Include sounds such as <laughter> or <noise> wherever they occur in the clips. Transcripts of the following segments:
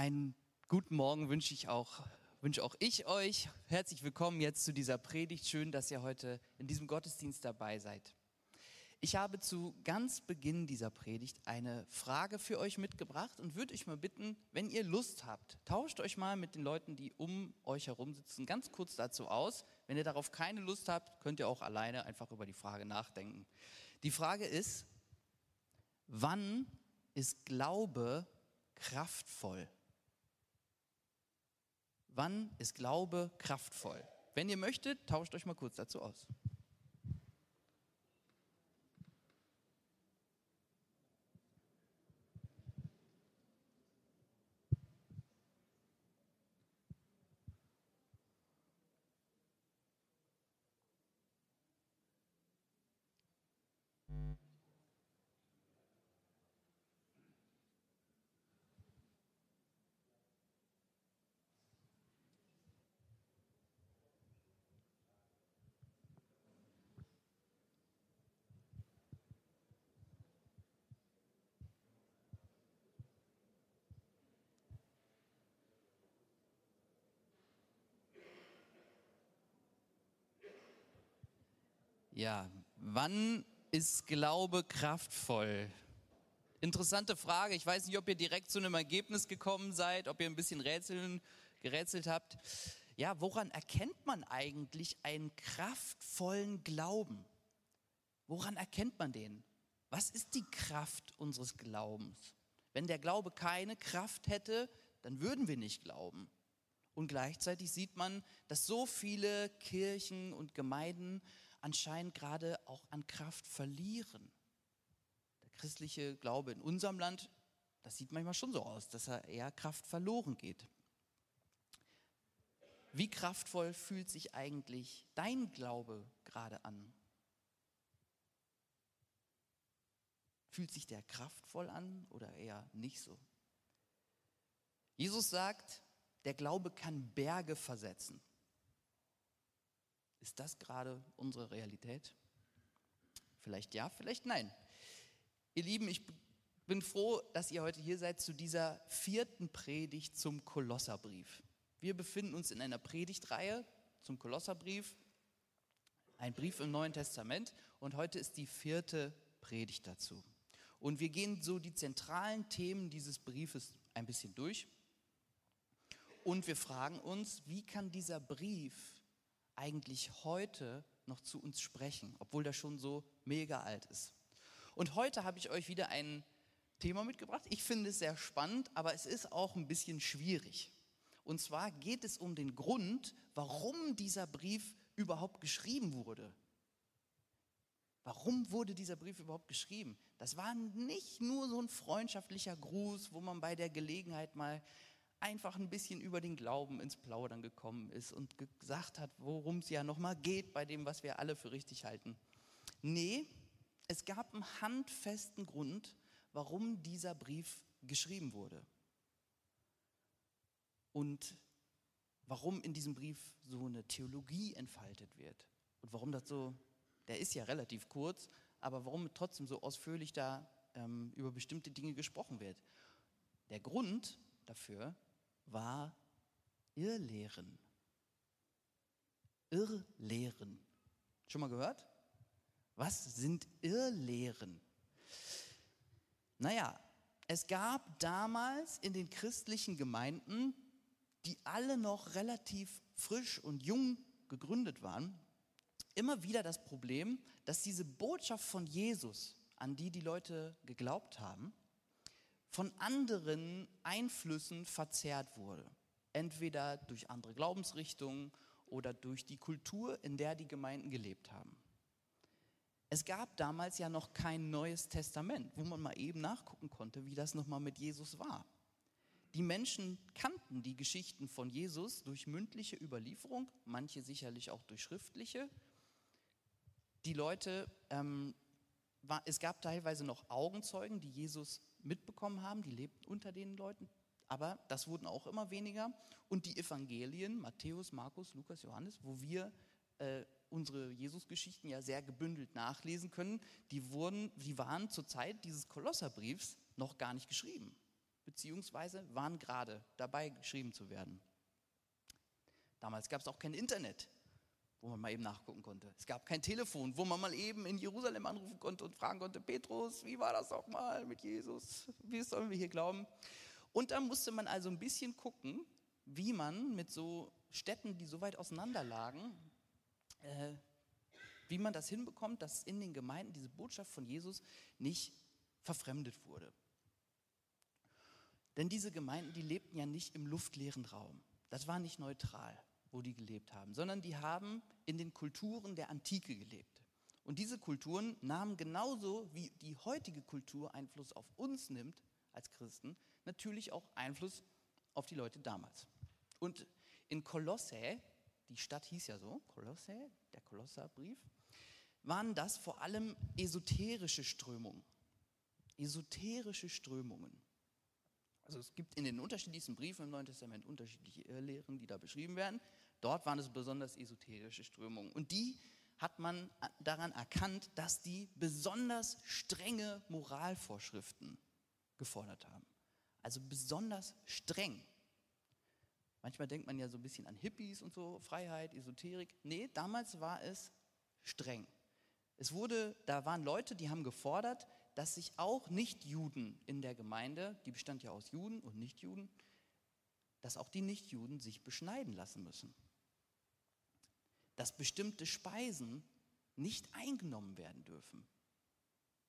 Einen guten Morgen wünsche ich auch, wünsche auch ich euch. Herzlich willkommen jetzt zu dieser Predigt. Schön, dass ihr heute in diesem Gottesdienst dabei seid. Ich habe zu ganz Beginn dieser Predigt eine Frage für euch mitgebracht und würde euch mal bitten, wenn ihr Lust habt, tauscht euch mal mit den Leuten, die um euch herum sitzen, ganz kurz dazu aus. Wenn ihr darauf keine Lust habt, könnt ihr auch alleine einfach über die Frage nachdenken. Die Frage ist, wann ist Glaube kraftvoll? Wann ist Glaube kraftvoll? Wenn ihr möchtet, tauscht euch mal kurz dazu aus. Ja, wann ist Glaube kraftvoll? Interessante Frage. Ich weiß nicht, ob ihr direkt zu einem Ergebnis gekommen seid, ob ihr ein bisschen rätseln, gerätselt habt. Ja, woran erkennt man eigentlich einen kraftvollen Glauben? Woran erkennt man den? Was ist die Kraft unseres Glaubens? Wenn der Glaube keine Kraft hätte, dann würden wir nicht glauben. Und gleichzeitig sieht man, dass so viele Kirchen und Gemeinden anscheinend gerade auch an Kraft verlieren. Der christliche Glaube in unserem Land, das sieht manchmal schon so aus, dass er eher Kraft verloren geht. Wie kraftvoll fühlt sich eigentlich dein Glaube gerade an? Fühlt sich der kraftvoll an oder eher nicht so? Jesus sagt, der Glaube kann Berge versetzen. Ist das gerade unsere Realität? Vielleicht ja, vielleicht nein. Ihr Lieben, ich bin froh, dass ihr heute hier seid zu dieser vierten Predigt zum Kolosserbrief. Wir befinden uns in einer Predigtreihe zum Kolosserbrief, ein Brief im Neuen Testament und heute ist die vierte Predigt dazu. Und wir gehen so die zentralen Themen dieses Briefes ein bisschen durch und wir fragen uns, wie kann dieser Brief eigentlich heute noch zu uns sprechen, obwohl der schon so mega alt ist. Und heute habe ich euch wieder ein Thema mitgebracht. Ich finde es sehr spannend, aber es ist auch ein bisschen schwierig. Und zwar geht es um den Grund, warum dieser Brief überhaupt geschrieben wurde. Warum wurde dieser Brief überhaupt geschrieben? Das war nicht nur so ein freundschaftlicher Gruß, wo man bei der Gelegenheit mal einfach ein bisschen über den Glauben ins Plaudern gekommen ist und gesagt hat, worum es ja nochmal geht bei dem, was wir alle für richtig halten. Nee, es gab einen handfesten Grund, warum dieser Brief geschrieben wurde. Und warum in diesem Brief so eine Theologie entfaltet wird. Und warum das so, der ist ja relativ kurz, aber warum trotzdem so ausführlich da ähm, über bestimmte Dinge gesprochen wird. Der Grund dafür war Irrlehren. Irrlehren. Schon mal gehört? Was sind Irrlehren? Naja, es gab damals in den christlichen Gemeinden, die alle noch relativ frisch und jung gegründet waren, immer wieder das Problem, dass diese Botschaft von Jesus, an die die Leute geglaubt haben, von anderen Einflüssen verzerrt wurde. Entweder durch andere Glaubensrichtungen oder durch die Kultur, in der die Gemeinden gelebt haben. Es gab damals ja noch kein neues Testament, wo man mal eben nachgucken konnte, wie das nochmal mit Jesus war. Die Menschen kannten die Geschichten von Jesus durch mündliche Überlieferung, manche sicherlich auch durch schriftliche. Die Leute ähm, war, es gab teilweise noch Augenzeugen, die Jesus mitbekommen haben, die lebten unter den Leuten, aber das wurden auch immer weniger. Und die Evangelien, Matthäus, Markus, Lukas, Johannes, wo wir äh, unsere Jesusgeschichten ja sehr gebündelt nachlesen können, die, wurden, die waren zur Zeit dieses Kolosserbriefs noch gar nicht geschrieben. beziehungsweise waren gerade dabei, geschrieben zu werden. Damals gab es auch kein Internet, wo man mal eben nachgucken konnte. Es gab kein Telefon, wo man mal eben in Jerusalem anrufen konnte und fragen konnte, Petrus, wie war das doch mal mit Jesus? Wie sollen wir hier glauben? Und da musste man also ein bisschen gucken, wie man mit so Städten, die so weit auseinander lagen, äh, wie man das hinbekommt, dass in den Gemeinden diese Botschaft von Jesus nicht verfremdet wurde. Denn diese Gemeinden, die lebten ja nicht im luftleeren Raum. Das war nicht neutral, wo die gelebt haben, sondern die haben in den Kulturen der Antike gelebt. Und diese Kulturen nahmen genauso wie die heutige Kultur Einfluss auf uns nimmt als Christen, natürlich auch Einfluss auf die Leute damals. Und in Kolosse, die Stadt hieß ja so, Kolosse, der Kolosserbrief, waren das vor allem esoterische Strömungen. Esoterische Strömungen. Also es gibt in den unterschiedlichsten Briefen im Neuen Testament unterschiedliche Irrlehren, die da beschrieben werden. Dort waren es besonders esoterische Strömungen. Und die hat man daran erkannt, dass die besonders strenge Moralvorschriften gefordert haben. Also besonders streng. Manchmal denkt man ja so ein bisschen an Hippies und so, Freiheit, Esoterik. Nee, damals war es streng. Es wurde, da waren Leute, die haben gefordert, dass sich auch Nichtjuden in der Gemeinde, die bestand ja aus Juden und Nichtjuden, dass auch die Nichtjuden sich beschneiden lassen müssen. Dass bestimmte Speisen nicht eingenommen werden dürfen,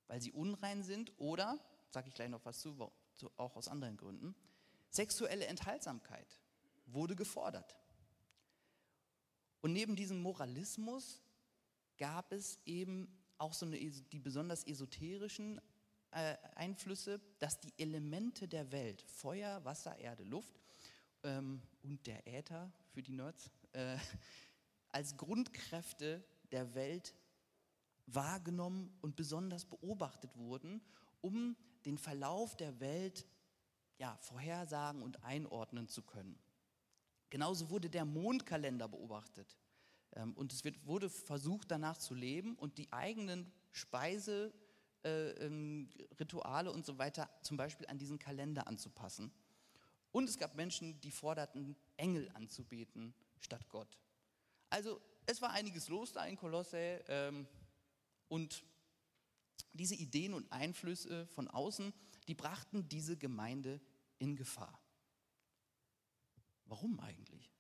weil sie unrein sind oder, sage ich gleich noch was zu, auch aus anderen Gründen, sexuelle Enthaltsamkeit wurde gefordert. Und neben diesem Moralismus gab es eben auch so eine, die besonders esoterischen äh, Einflüsse, dass die Elemente der Welt, Feuer, Wasser, Erde, Luft ähm, und der Äther für die Nerds, äh, als Grundkräfte der Welt wahrgenommen und besonders beobachtet wurden, um den Verlauf der Welt ja, vorhersagen und einordnen zu können. Genauso wurde der Mondkalender beobachtet. Ähm, und es wird, wurde versucht, danach zu leben und die eigenen Speiserituale äh, ähm, und so weiter zum Beispiel an diesen Kalender anzupassen. Und es gab Menschen, die forderten, Engel anzubeten statt Gott. Also es war einiges los da in Kolosse ähm, und diese Ideen und Einflüsse von außen, die brachten diese Gemeinde in Gefahr. Warum eigentlich?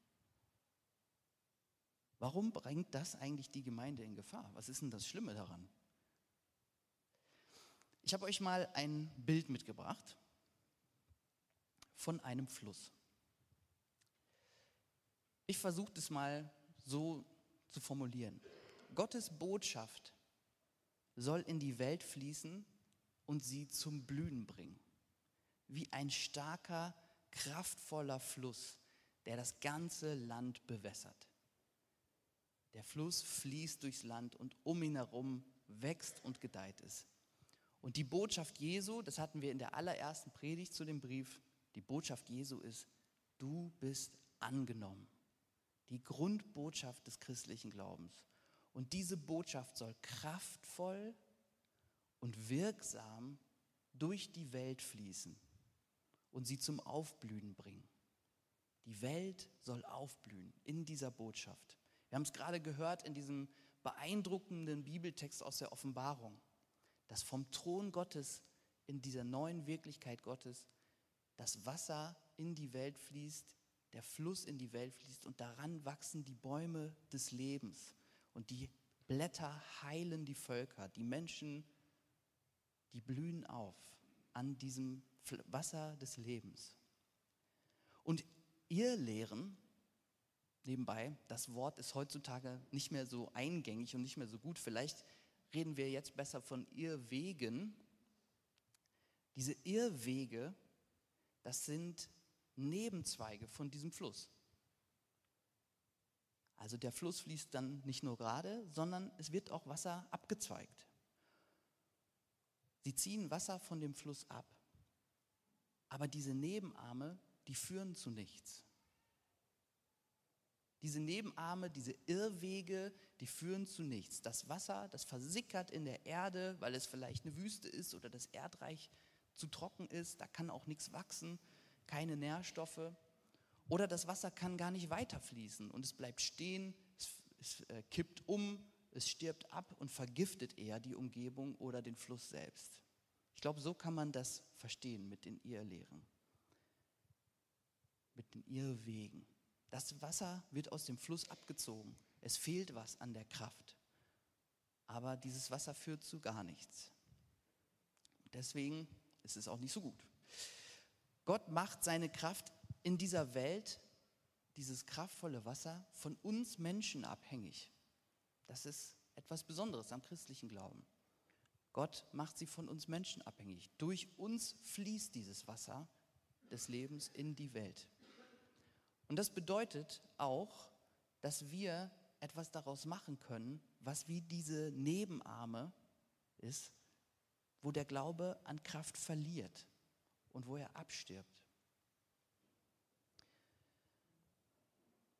Warum bringt das eigentlich die Gemeinde in Gefahr? Was ist denn das Schlimme daran? Ich habe euch mal ein Bild mitgebracht von einem Fluss. Ich versuche es mal so zu formulieren. Gottes Botschaft soll in die Welt fließen und sie zum Blühen bringen. Wie ein starker, kraftvoller Fluss, der das ganze Land bewässert. Der Fluss fließt durchs Land und um ihn herum wächst und gedeiht es. Und die Botschaft Jesu, das hatten wir in der allerersten Predigt zu dem Brief, die Botschaft Jesu ist, du bist angenommen. Die Grundbotschaft des christlichen Glaubens. Und diese Botschaft soll kraftvoll und wirksam durch die Welt fließen und sie zum Aufblühen bringen. Die Welt soll aufblühen in dieser Botschaft. Wir haben es gerade gehört in diesem beeindruckenden Bibeltext aus der Offenbarung, dass vom Thron Gottes in dieser neuen Wirklichkeit Gottes das Wasser in die Welt fließt, der Fluss in die Welt fließt und daran wachsen die Bäume des Lebens und die Blätter heilen die Völker, die Menschen, die blühen auf an diesem Wasser des Lebens. Und ihr Lehren nebenbei, das Wort ist heutzutage nicht mehr so eingängig und nicht mehr so gut. Vielleicht reden wir jetzt besser von Irrwegen. Diese Irrwege, das sind Nebenzweige von diesem Fluss. Also der Fluss fließt dann nicht nur gerade, sondern es wird auch Wasser abgezweigt. Sie ziehen Wasser von dem Fluss ab. Aber diese Nebenarme, die führen zu nichts. Diese Nebenarme, diese Irrwege, die führen zu nichts. Das Wasser, das versickert in der Erde, weil es vielleicht eine Wüste ist oder das Erdreich zu trocken ist, da kann auch nichts wachsen, keine Nährstoffe. Oder das Wasser kann gar nicht weiterfließen und es bleibt stehen, es, es äh, kippt um, es stirbt ab und vergiftet eher die Umgebung oder den Fluss selbst. Ich glaube, so kann man das verstehen mit den Irrlehren, mit den Irrwegen. Das Wasser wird aus dem Fluss abgezogen. Es fehlt was an der Kraft. Aber dieses Wasser führt zu gar nichts. Deswegen ist es auch nicht so gut. Gott macht seine Kraft in dieser Welt, dieses kraftvolle Wasser, von uns Menschen abhängig. Das ist etwas Besonderes am christlichen Glauben. Gott macht sie von uns Menschen abhängig. Durch uns fließt dieses Wasser des Lebens in die Welt. Und das bedeutet auch, dass wir etwas daraus machen können, was wie diese Nebenarme ist, wo der Glaube an Kraft verliert und wo er abstirbt.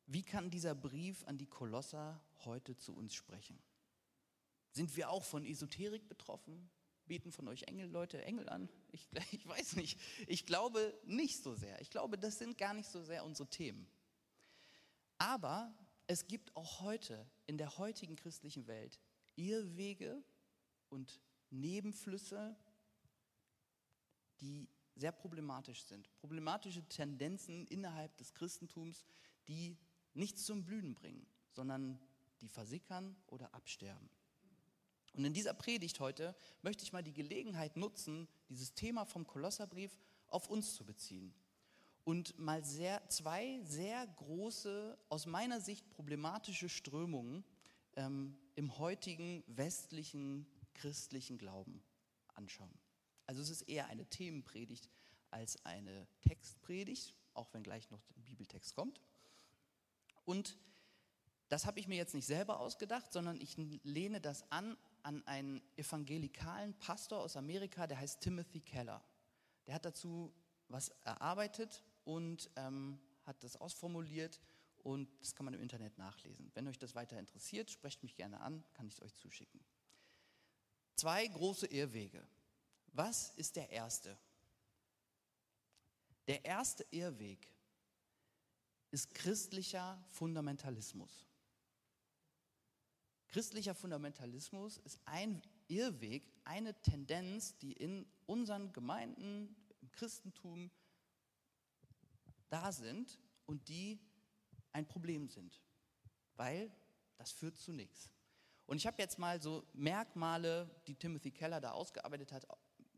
Wie kann dieser Brief an die Kolosser heute zu uns sprechen? Sind wir auch von Esoterik betroffen? Beten von euch Engel, Leute, Engel an? Ich, <laughs> ich weiß nicht. Ich glaube nicht so sehr. Ich glaube, das sind gar nicht so sehr unsere Themen. Aber es gibt auch heute, in der heutigen christlichen Welt, Irrwege und Nebenflüsse, die sehr problematisch sind. Problematische Tendenzen innerhalb des Christentums, die nichts zum Blühen bringen, sondern die versickern oder absterben. Und in dieser Predigt heute möchte ich mal die Gelegenheit nutzen, dieses Thema vom Kolosserbrief auf uns zu beziehen und mal sehr, zwei sehr große, aus meiner Sicht problematische Strömungen ähm, im heutigen westlichen christlichen Glauben anschauen. Also es ist eher eine Themenpredigt als eine Textpredigt, auch wenn gleich noch der Bibeltext kommt. Und das habe ich mir jetzt nicht selber ausgedacht, sondern ich lehne das an an einen evangelikalen Pastor aus Amerika, der heißt Timothy Keller. Der hat dazu was erarbeitet und ähm, hat das ausformuliert und das kann man im Internet nachlesen. Wenn euch das weiter interessiert, sprecht mich gerne an, kann ich es euch zuschicken. Zwei große Irrwege. Was ist der erste? Der erste Irrweg ist christlicher Fundamentalismus. Christlicher Fundamentalismus ist ein Irrweg, eine Tendenz, die in unseren Gemeinden, im Christentum da sind und die ein Problem sind, weil das führt zu nichts. Und ich habe jetzt mal so Merkmale, die Timothy Keller da ausgearbeitet hat,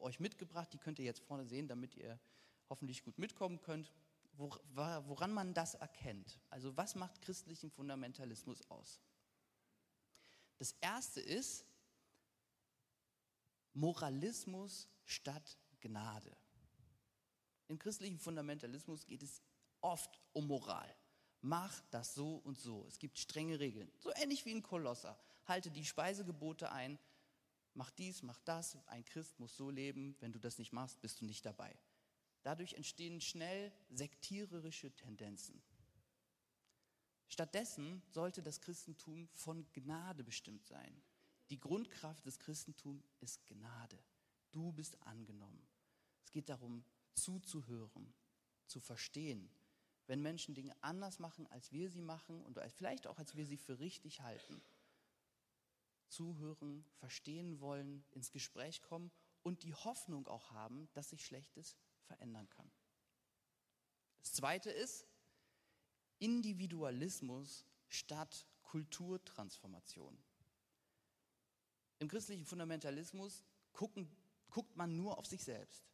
euch mitgebracht. Die könnt ihr jetzt vorne sehen, damit ihr hoffentlich gut mitkommen könnt, woran man das erkennt. Also was macht christlichen Fundamentalismus aus? Das erste ist Moralismus statt Gnade. Im christlichen Fundamentalismus geht es oft um Moral. Mach das so und so. Es gibt strenge Regeln. So ähnlich wie in Kolosser. Halte die Speisegebote ein. Mach dies, mach das. Ein Christ muss so leben. Wenn du das nicht machst, bist du nicht dabei. Dadurch entstehen schnell sektiererische Tendenzen. Stattdessen sollte das Christentum von Gnade bestimmt sein. Die Grundkraft des Christentums ist Gnade. Du bist angenommen. Es geht darum, zuzuhören, zu verstehen. Wenn Menschen Dinge anders machen, als wir sie machen und vielleicht auch, als wir sie für richtig halten. Zuhören, verstehen wollen, ins Gespräch kommen und die Hoffnung auch haben, dass sich Schlechtes verändern kann. Das Zweite ist, Individualismus statt Kulturtransformation. Im christlichen Fundamentalismus gucken, guckt man nur auf sich selbst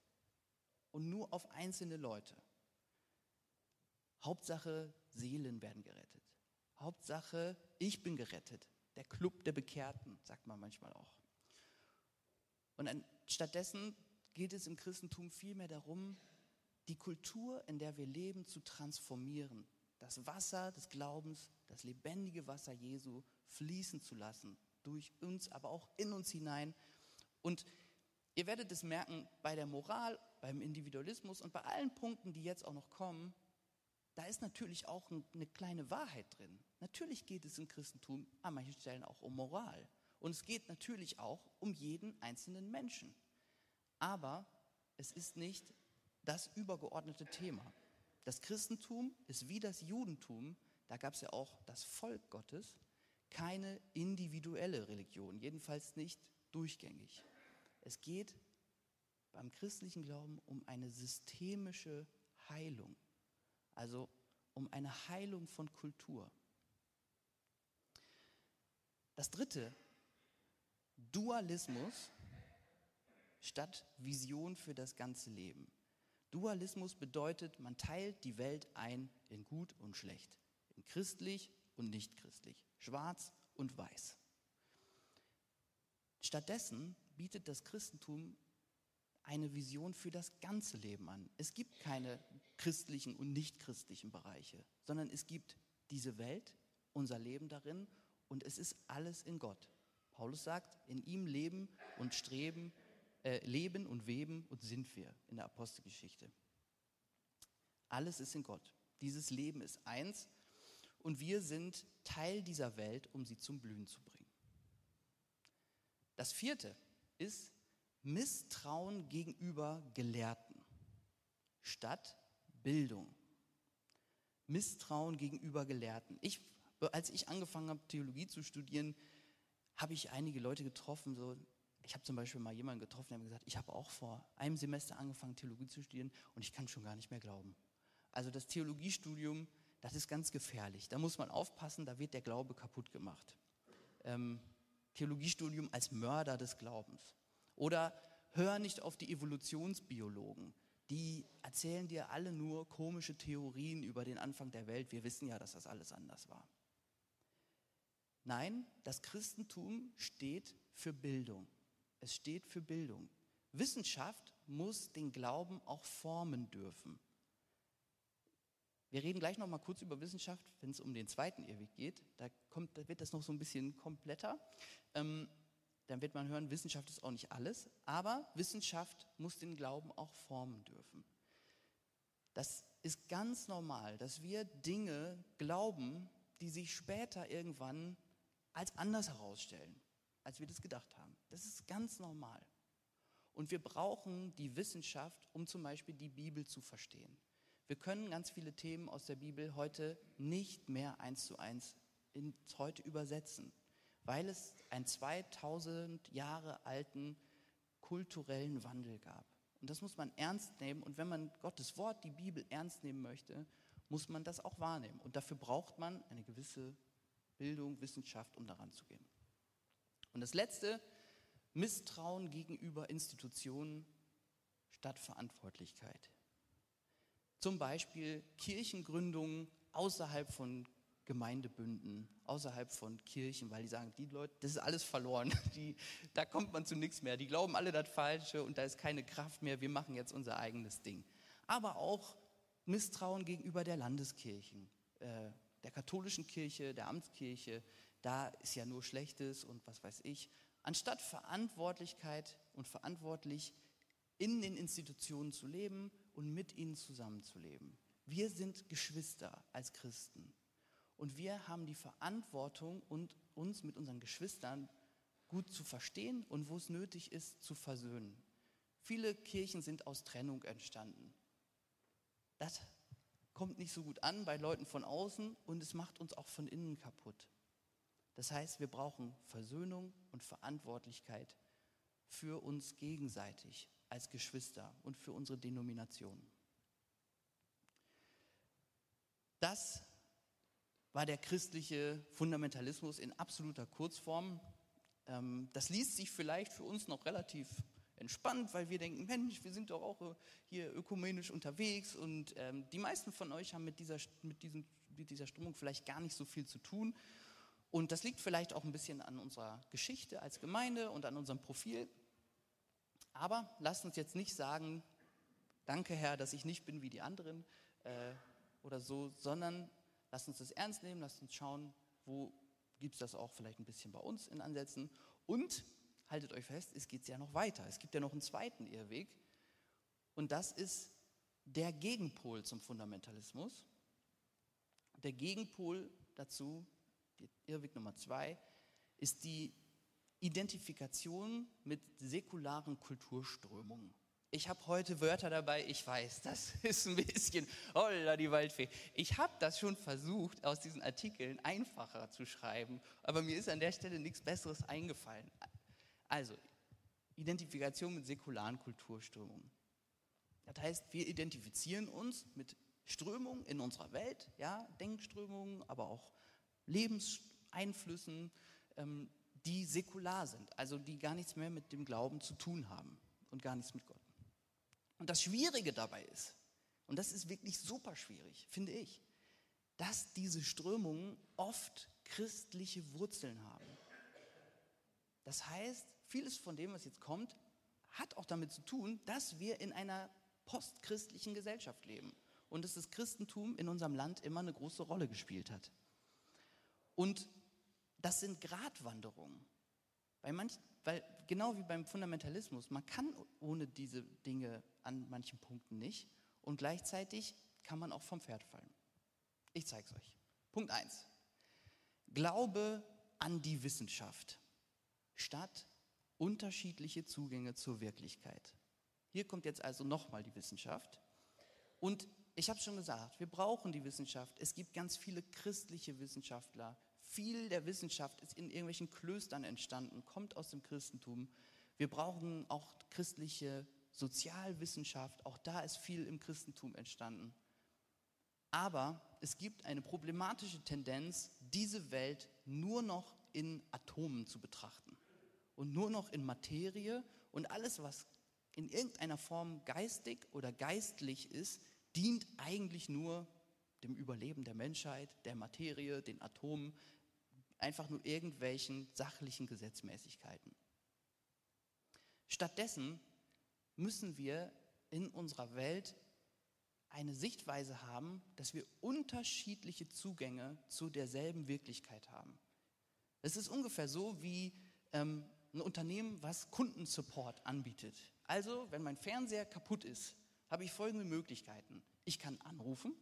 und nur auf einzelne Leute. Hauptsache, Seelen werden gerettet. Hauptsache, ich bin gerettet. Der Club der Bekehrten, sagt man manchmal auch. Und stattdessen geht es im Christentum vielmehr darum, die Kultur, in der wir leben, zu transformieren, das Wasser des Glaubens, das lebendige Wasser Jesu fließen zu lassen, durch uns, aber auch in uns hinein. Und ihr werdet es merken, bei der Moral, beim Individualismus und bei allen Punkten, die jetzt auch noch kommen, da ist natürlich auch eine kleine Wahrheit drin. Natürlich geht es im Christentum an manchen Stellen auch um Moral. Und es geht natürlich auch um jeden einzelnen Menschen. Aber es ist nicht das übergeordnete Thema. Das Christentum ist wie das Judentum, da gab es ja auch das Volk Gottes, keine individuelle Religion, jedenfalls nicht durchgängig. Es geht beim christlichen Glauben um eine systemische Heilung, also um eine Heilung von Kultur. Das dritte, Dualismus statt Vision für das ganze Leben. Dualismus bedeutet, man teilt die Welt ein in gut und schlecht, in christlich und nicht christlich, schwarz und weiß. Stattdessen bietet das Christentum eine Vision für das ganze Leben an. Es gibt keine christlichen und nicht christlichen Bereiche, sondern es gibt diese Welt, unser Leben darin und es ist alles in Gott. Paulus sagt, in ihm leben und streben, äh, leben und weben und sind wir in der Apostelgeschichte. Alles ist in Gott. Dieses Leben ist eins und wir sind Teil dieser Welt, um sie zum Blühen zu bringen. Das vierte ist Misstrauen gegenüber Gelehrten statt Bildung. Misstrauen gegenüber Gelehrten. Ich, als ich angefangen habe, Theologie zu studieren, habe ich einige Leute getroffen. So, ich habe zum Beispiel mal jemanden getroffen, der mir gesagt ich habe auch vor einem Semester angefangen, Theologie zu studieren und ich kann schon gar nicht mehr glauben. Also das Theologiestudium, das ist ganz gefährlich. Da muss man aufpassen, da wird der Glaube kaputt gemacht. Ähm, Theologiestudium als Mörder des Glaubens. Oder hör nicht auf die Evolutionsbiologen. Die erzählen dir alle nur komische Theorien über den Anfang der Welt. Wir wissen ja, dass das alles anders war. Nein, das Christentum steht für Bildung. Es steht für Bildung. Wissenschaft muss den Glauben auch formen dürfen. Wir reden gleich noch mal kurz über Wissenschaft, wenn es um den zweiten Irrweg geht. Da, kommt, da wird das noch so ein bisschen kompletter. Ähm, dann wird man hören, Wissenschaft ist auch nicht alles, aber Wissenschaft muss den Glauben auch formen dürfen. Das ist ganz normal, dass wir Dinge glauben, die sich später irgendwann als anders herausstellen, als wir das gedacht haben. Das ist ganz normal. Und wir brauchen die Wissenschaft, um zum Beispiel die Bibel zu verstehen. Wir können ganz viele Themen aus der Bibel heute nicht mehr eins zu eins ins Heute übersetzen weil es einen 2000 Jahre alten kulturellen Wandel gab. Und das muss man ernst nehmen. Und wenn man Gottes Wort, die Bibel, ernst nehmen möchte, muss man das auch wahrnehmen. Und dafür braucht man eine gewisse Bildung, Wissenschaft, um daran zu gehen. Und das Letzte, Misstrauen gegenüber Institutionen statt Verantwortlichkeit. Zum Beispiel Kirchengründungen außerhalb von Gemeindebünden, außerhalb von Kirchen, weil die sagen, die Leute, das ist alles verloren, <laughs> die, da kommt man zu nichts mehr, die glauben alle das Falsche und da ist keine Kraft mehr, wir machen jetzt unser eigenes Ding. Aber auch Misstrauen gegenüber der Landeskirchen, äh, der katholischen Kirche, der Amtskirche, da ist ja nur Schlechtes und was weiß ich. Anstatt Verantwortlichkeit und verantwortlich in den Institutionen zu leben und mit ihnen zusammenzuleben. Wir sind Geschwister als Christen. Und wir haben die Verantwortung, uns mit unseren Geschwistern gut zu verstehen und wo es nötig ist, zu versöhnen. Viele Kirchen sind aus Trennung entstanden. Das kommt nicht so gut an bei Leuten von außen und es macht uns auch von innen kaputt. Das heißt, wir brauchen Versöhnung und Verantwortlichkeit für uns gegenseitig als Geschwister und für unsere Denomination. Das war der christliche Fundamentalismus in absoluter Kurzform. Ähm, das liest sich vielleicht für uns noch relativ entspannt, weil wir denken, Mensch, wir sind doch auch hier ökumenisch unterwegs und ähm, die meisten von euch haben mit dieser, mit, diesem, mit dieser Strömung vielleicht gar nicht so viel zu tun. Und das liegt vielleicht auch ein bisschen an unserer Geschichte als Gemeinde und an unserem Profil. Aber lasst uns jetzt nicht sagen, danke Herr, dass ich nicht bin wie die anderen äh, oder so, sondern Lasst uns das ernst nehmen, lasst uns schauen, wo gibt es das auch vielleicht ein bisschen bei uns in Ansätzen. Und haltet euch fest, es geht ja noch weiter. Es gibt ja noch einen zweiten Irrweg. Und das ist der Gegenpol zum Fundamentalismus. Der Gegenpol dazu, Irrweg Nummer zwei, ist die Identifikation mit säkularen Kulturströmungen. Ich habe heute Wörter dabei, ich weiß, das <laughs> ist ein bisschen, holla die Waldfee. Ich habe das schon versucht, aus diesen Artikeln einfacher zu schreiben, aber mir ist an der Stelle nichts Besseres eingefallen. Also, Identifikation mit säkularen Kulturströmungen. Das heißt, wir identifizieren uns mit Strömungen in unserer Welt, ja, Denkströmungen, aber auch Lebenseinflüssen, ähm, die säkular sind, also die gar nichts mehr mit dem Glauben zu tun haben und gar nichts mit Gott. Und das Schwierige dabei ist, und das ist wirklich super schwierig, finde ich, dass diese Strömungen oft christliche Wurzeln haben. Das heißt, vieles von dem, was jetzt kommt, hat auch damit zu tun, dass wir in einer postchristlichen Gesellschaft leben und dass das Christentum in unserem Land immer eine große Rolle gespielt hat. Und das sind Gratwanderungen. Bei manch, weil genau wie beim Fundamentalismus, man kann ohne diese Dinge an manchen Punkten nicht und gleichzeitig kann man auch vom Pferd fallen. Ich zeige es euch. Punkt 1. Glaube an die Wissenschaft statt unterschiedliche Zugänge zur Wirklichkeit. Hier kommt jetzt also nochmal die Wissenschaft. Und ich habe schon gesagt, wir brauchen die Wissenschaft. Es gibt ganz viele christliche Wissenschaftler, viel der Wissenschaft ist in irgendwelchen Klöstern entstanden, kommt aus dem Christentum. Wir brauchen auch christliche Sozialwissenschaft, auch da ist viel im Christentum entstanden. Aber es gibt eine problematische Tendenz, diese Welt nur noch in Atomen zu betrachten und nur noch in Materie und alles, was in irgendeiner Form geistig oder geistlich ist, dient eigentlich nur dem Überleben der Menschheit, der Materie, den Atomen, einfach nur irgendwelchen sachlichen Gesetzmäßigkeiten. Stattdessen müssen wir in unserer Welt eine Sichtweise haben, dass wir unterschiedliche Zugänge zu derselben Wirklichkeit haben. Es ist ungefähr so wie ähm, ein Unternehmen, was Kundensupport anbietet. Also, wenn mein Fernseher kaputt ist, habe ich folgende Möglichkeiten. Ich kann anrufen,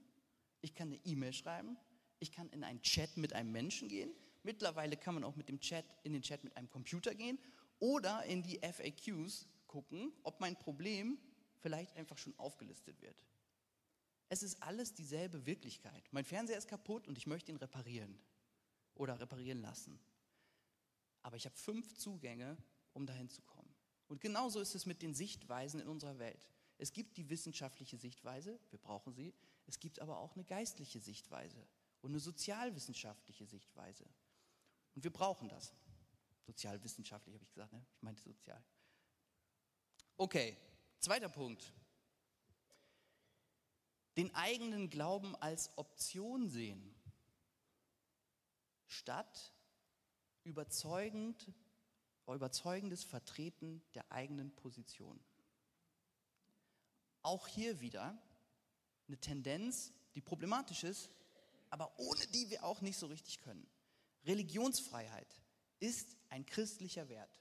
ich kann eine E-Mail schreiben, ich kann in einen Chat mit einem Menschen gehen, Mittlerweile kann man auch mit dem Chat in den Chat mit einem Computer gehen oder in die FAQs gucken, ob mein Problem vielleicht einfach schon aufgelistet wird. Es ist alles dieselbe Wirklichkeit. Mein Fernseher ist kaputt und ich möchte ihn reparieren oder reparieren lassen. Aber ich habe fünf Zugänge, um dahin zu kommen. Und genauso ist es mit den Sichtweisen in unserer Welt. Es gibt die wissenschaftliche Sichtweise, wir brauchen sie. Es gibt aber auch eine geistliche Sichtweise und eine sozialwissenschaftliche Sichtweise. Und wir brauchen das. Sozialwissenschaftlich habe ich gesagt, ne? ich meinte sozial. Okay, zweiter Punkt. Den eigenen Glauben als Option sehen, statt überzeugend, überzeugendes Vertreten der eigenen Position. Auch hier wieder eine Tendenz, die problematisch ist, aber ohne die wir auch nicht so richtig können. Religionsfreiheit ist ein christlicher Wert.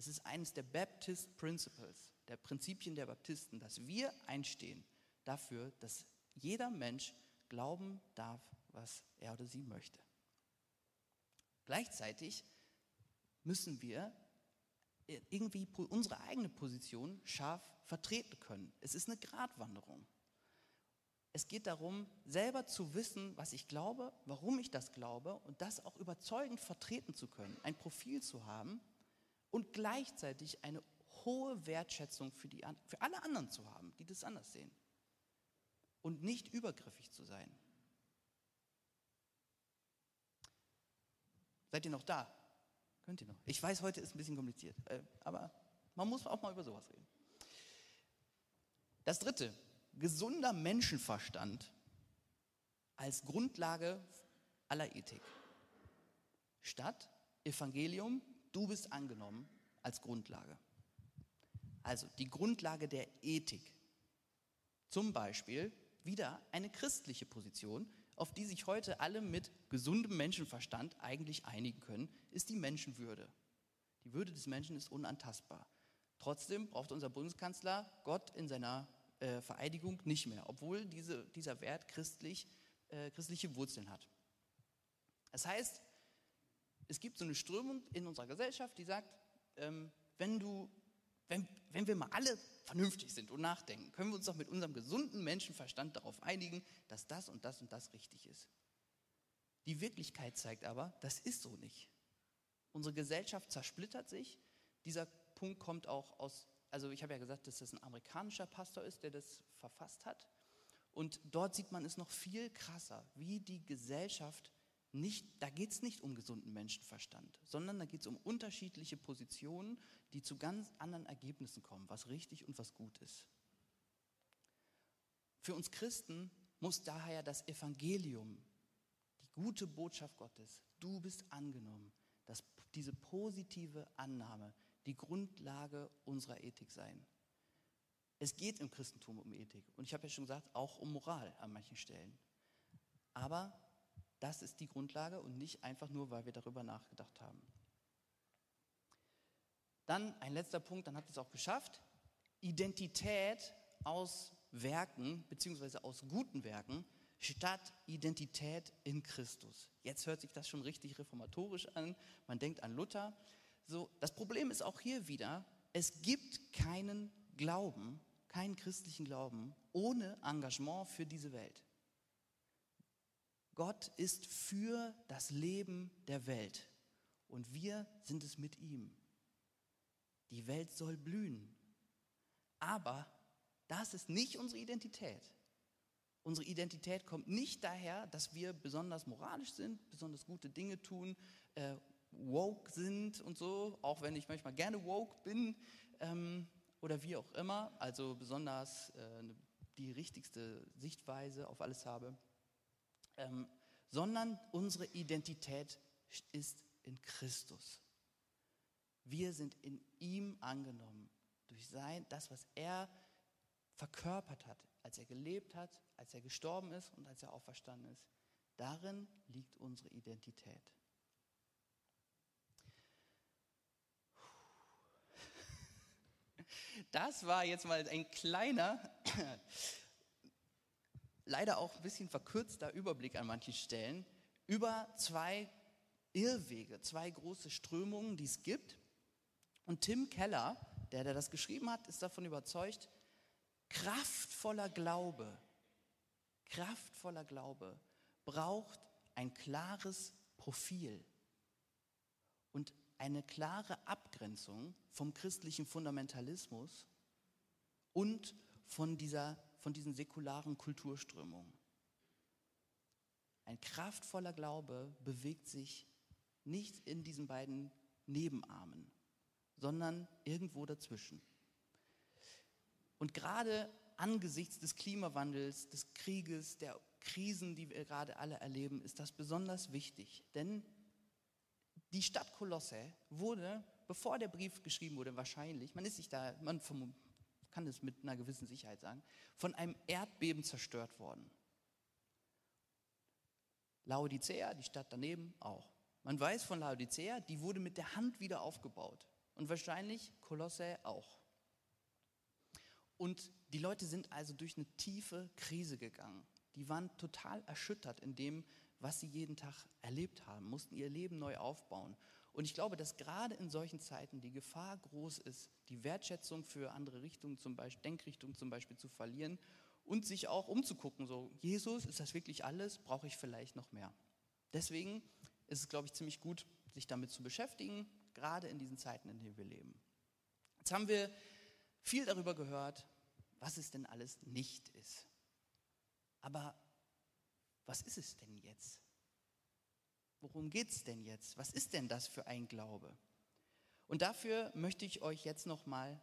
Es ist eines der Baptist Principles, der Prinzipien der Baptisten, dass wir einstehen dafür, dass jeder Mensch glauben darf, was er oder sie möchte. Gleichzeitig müssen wir irgendwie unsere eigene Position scharf vertreten können. Es ist eine Gratwanderung. Es geht darum, selber zu wissen, was ich glaube, warum ich das glaube und das auch überzeugend vertreten zu können, ein Profil zu haben und gleichzeitig eine hohe Wertschätzung für, die, für alle anderen zu haben, die das anders sehen. Und nicht übergriffig zu sein. Seid ihr noch da? Könnt ihr noch? Ich weiß, heute ist ein bisschen kompliziert, äh, aber man muss auch mal über sowas reden. Das Dritte, gesunder Menschenverstand als Grundlage aller Ethik. Statt Evangelium, du bist angenommen als Grundlage. Also die Grundlage der Ethik. Zum Beispiel wieder eine christliche Position, auf die sich heute alle mit gesundem Menschenverstand eigentlich einigen können, ist die Menschenwürde. Die Würde des Menschen ist unantastbar. Trotzdem braucht unser Bundeskanzler Gott in seiner äh, Vereidigung nicht mehr, obwohl diese, dieser Wert christlich, äh, christliche Wurzeln hat. Das heißt, es gibt so eine Strömung in unserer Gesellschaft, die sagt, ähm, wenn du wenn, wenn wir mal alle vernünftig sind und nachdenken, können wir uns doch mit unserem gesunden Menschenverstand darauf einigen, dass das und das und das richtig ist. Die Wirklichkeit zeigt aber, das ist so nicht. Unsere Gesellschaft zersplittert sich. Dieser Punkt kommt auch aus, also ich habe ja gesagt, dass das ein amerikanischer Pastor ist, der das verfasst hat. Und dort sieht man es noch viel krasser, wie die Gesellschaft nicht, da geht es nicht um gesunden Menschenverstand, sondern da geht es um unterschiedliche Positionen, die zu ganz anderen Ergebnissen kommen, was richtig und was gut ist. Für uns Christen muss daher das Evangelium, die gute Botschaft Gottes, du bist angenommen, dass diese positive Annahme die Grundlage unserer Ethik sein. Es geht im Christentum um Ethik und ich habe ja schon gesagt, auch um Moral an manchen Stellen. Aber das ist die Grundlage und nicht einfach nur, weil wir darüber nachgedacht haben. Dann ein letzter Punkt, dann habt ihr es auch geschafft. Identität aus Werken, beziehungsweise aus guten Werken, statt Identität in Christus. Jetzt hört sich das schon richtig reformatorisch an. Man denkt an Luther. So, das Problem ist auch hier wieder, es gibt keinen Glauben, keinen christlichen Glauben ohne Engagement für diese Welt. Gott ist für das Leben der Welt und wir sind es mit ihm. Die Welt soll blühen. Aber das ist nicht unsere Identität. Unsere Identität kommt nicht daher, dass wir besonders moralisch sind, besonders gute Dinge tun, äh, woke sind und so, auch wenn ich manchmal gerne woke bin ähm, oder wie auch immer, also besonders äh, die richtigste Sichtweise auf alles habe ähm, sondern unsere Identität ist in Christus. Wir sind in ihm angenommen durch sein, das, was er verkörpert hat, als er gelebt hat, als er gestorben ist und als er auferstanden ist. Darin liegt unsere Identität. Das war jetzt mal ein kleiner leider auch ein bisschen verkürzter Überblick an manchen Stellen über zwei Irrwege, zwei große Strömungen, die es gibt. Und Tim Keller, der, der das geschrieben hat, ist davon überzeugt, kraftvoller Glaube, kraftvoller Glaube braucht ein klares Profil und eine klare Abgrenzung vom christlichen Fundamentalismus und von dieser von diesen säkularen Kulturströmungen. Ein kraftvoller Glaube bewegt sich nicht in diesen beiden Nebenarmen, sondern irgendwo dazwischen. Und gerade angesichts des Klimawandels, des Krieges, der Krisen, die wir gerade alle erleben, ist das besonders wichtig. Denn die Stadt Kolosse wurde, bevor der Brief geschrieben wurde, wahrscheinlich, man ist sich da, man kann es mit einer gewissen Sicherheit sagen, von einem Erdbeben zerstört worden. Laodicea, die Stadt daneben, auch. Man weiß von Laodicea, die wurde mit der Hand wieder aufgebaut. Und wahrscheinlich Kolosse auch. Und die Leute sind also durch eine tiefe Krise gegangen. Die waren total erschüttert in dem, was sie jeden Tag erlebt haben, mussten ihr Leben neu aufbauen. Und ich glaube, dass gerade in solchen Zeiten die Gefahr groß ist, die Wertschätzung für andere Richtungen, zum Beispiel Denkrichtungen zum Beispiel zu verlieren und sich auch umzugucken, so Jesus, ist das wirklich alles? Brauche ich vielleicht noch mehr? Deswegen ist es, glaube ich, ziemlich gut, sich damit zu beschäftigen, gerade in diesen Zeiten, in denen wir leben. Jetzt haben wir viel darüber gehört, was es denn alles nicht ist. Aber was ist es denn jetzt? Worum geht es denn jetzt? Was ist denn das für ein Glaube? Und dafür möchte ich euch jetzt nochmal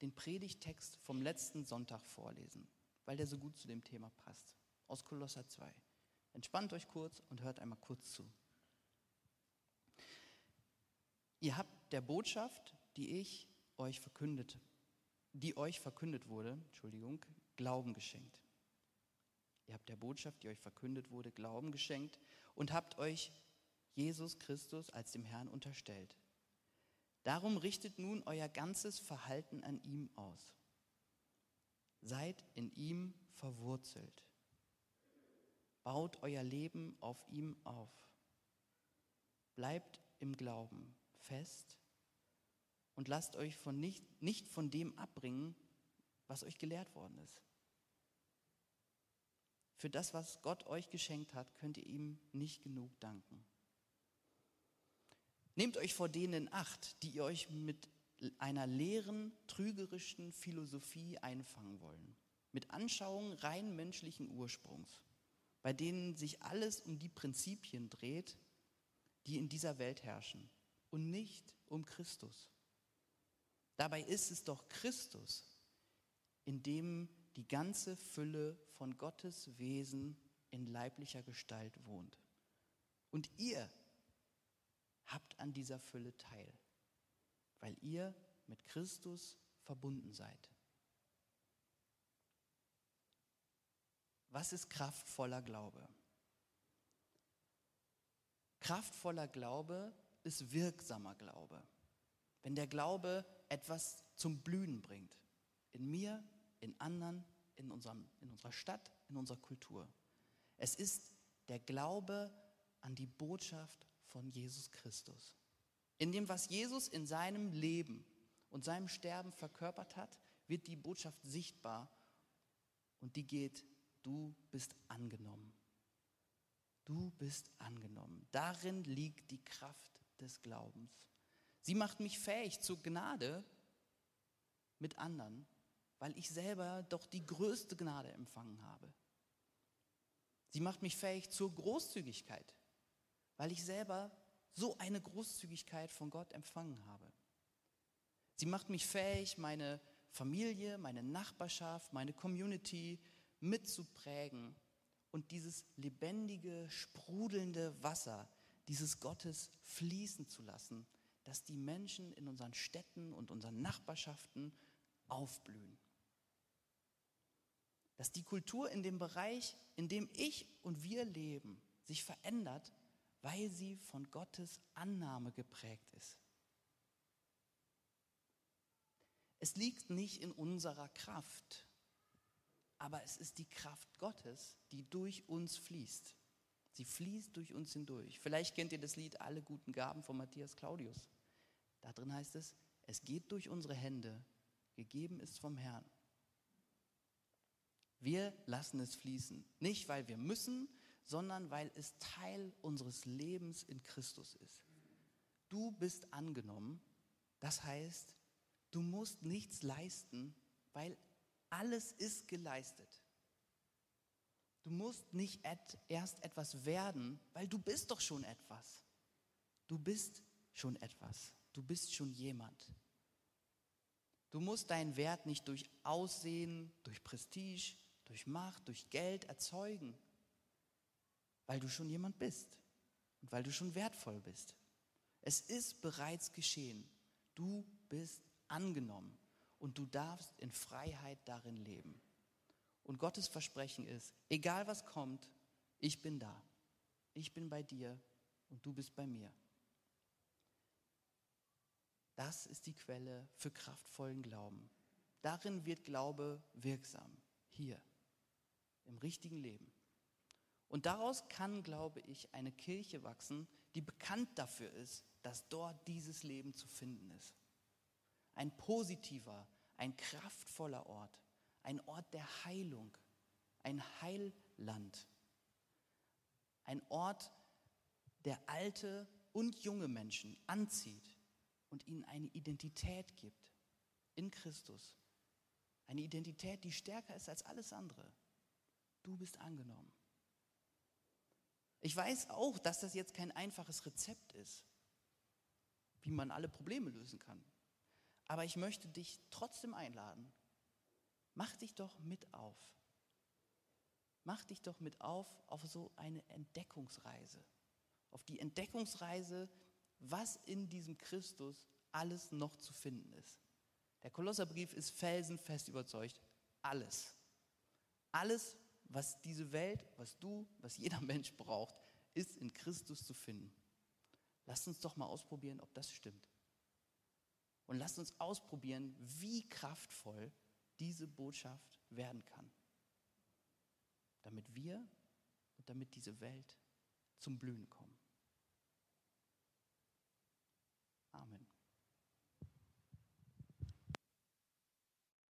den Predigtext vom letzten Sonntag vorlesen, weil der so gut zu dem Thema passt. Aus Kolosser 2. Entspannt euch kurz und hört einmal kurz zu. Ihr habt der Botschaft, die ich euch verkündet, die euch verkündet wurde, Entschuldigung, Glauben geschenkt. Ihr habt der Botschaft, die euch verkündet wurde, Glauben geschenkt und habt euch Jesus Christus als dem Herrn unterstellt. Darum richtet nun euer ganzes Verhalten an ihm aus. Seid in ihm verwurzelt. Baut euer Leben auf ihm auf. Bleibt im Glauben fest und lasst euch von nicht, nicht von dem abbringen, was euch gelehrt worden ist. Für das, was Gott euch geschenkt hat, könnt ihr ihm nicht genug danken. Nehmt euch vor denen in Acht, die ihr euch mit einer leeren, trügerischen Philosophie einfangen wollen, mit Anschauungen rein menschlichen Ursprungs, bei denen sich alles um die Prinzipien dreht, die in dieser Welt herrschen und nicht um Christus. Dabei ist es doch Christus, in dem die ganze Fülle von Gottes Wesen in leiblicher Gestalt wohnt. Und ihr habt an dieser Fülle teil, weil ihr mit Christus verbunden seid. Was ist kraftvoller Glaube? Kraftvoller Glaube ist wirksamer Glaube. Wenn der Glaube etwas zum Blühen bringt. In mir, in anderen, in, unserem, in unserer Stadt, in unserer Kultur. Es ist der Glaube an die Botschaft von Jesus Christus. In dem, was Jesus in seinem Leben und seinem Sterben verkörpert hat, wird die Botschaft sichtbar und die geht, du bist angenommen. Du bist angenommen. Darin liegt die Kraft des Glaubens. Sie macht mich fähig zur Gnade mit anderen, weil ich selber doch die größte Gnade empfangen habe. Sie macht mich fähig zur Großzügigkeit, weil ich selber so eine Großzügigkeit von Gott empfangen habe. Sie macht mich fähig, meine Familie, meine Nachbarschaft, meine Community mitzuprägen und dieses lebendige, sprudelnde Wasser dieses Gottes fließen zu lassen, dass die Menschen in unseren Städten und unseren Nachbarschaften aufblühen. Dass die Kultur in dem Bereich, in dem ich und wir leben, sich verändert, weil sie von Gottes Annahme geprägt ist. Es liegt nicht in unserer Kraft, aber es ist die Kraft Gottes, die durch uns fließt. Sie fließt durch uns hindurch. Vielleicht kennt ihr das Lied Alle guten Gaben von Matthias Claudius. Da drin heißt es, es geht durch unsere Hände, gegeben ist vom Herrn. Wir lassen es fließen, nicht weil wir müssen, sondern weil es Teil unseres Lebens in Christus ist. Du bist angenommen, das heißt, du musst nichts leisten, weil alles ist geleistet. Du musst nicht et erst etwas werden, weil du bist doch schon etwas. Du bist schon etwas. Du bist schon jemand. Du musst deinen Wert nicht durch Aussehen, durch Prestige, durch Macht, durch Geld erzeugen, weil du schon jemand bist und weil du schon wertvoll bist. Es ist bereits geschehen. Du bist angenommen und du darfst in Freiheit darin leben. Und Gottes Versprechen ist, egal was kommt, ich bin da. Ich bin bei dir und du bist bei mir. Das ist die Quelle für kraftvollen Glauben. Darin wird Glaube wirksam. Hier, im richtigen Leben. Und daraus kann, glaube ich, eine Kirche wachsen, die bekannt dafür ist, dass dort dieses Leben zu finden ist. Ein positiver, ein kraftvoller Ort, ein Ort der Heilung, ein Heilland, ein Ort, der alte und junge Menschen anzieht und ihnen eine Identität gibt in Christus. Eine Identität, die stärker ist als alles andere. Du bist angenommen. Ich weiß auch, dass das jetzt kein einfaches Rezept ist, wie man alle Probleme lösen kann. Aber ich möchte dich trotzdem einladen. Mach dich doch mit auf. Mach dich doch mit auf auf so eine Entdeckungsreise. Auf die Entdeckungsreise was in diesem Christus alles noch zu finden ist. Der Kolosserbrief ist felsenfest überzeugt. Alles. Alles, was diese Welt, was du, was jeder <laughs> Mensch braucht, ist in Christus zu finden. Lasst uns doch mal ausprobieren, ob das stimmt. Und lasst uns ausprobieren, wie kraftvoll diese Botschaft werden kann. Damit wir und damit diese Welt zum Blühen kommen. Amen.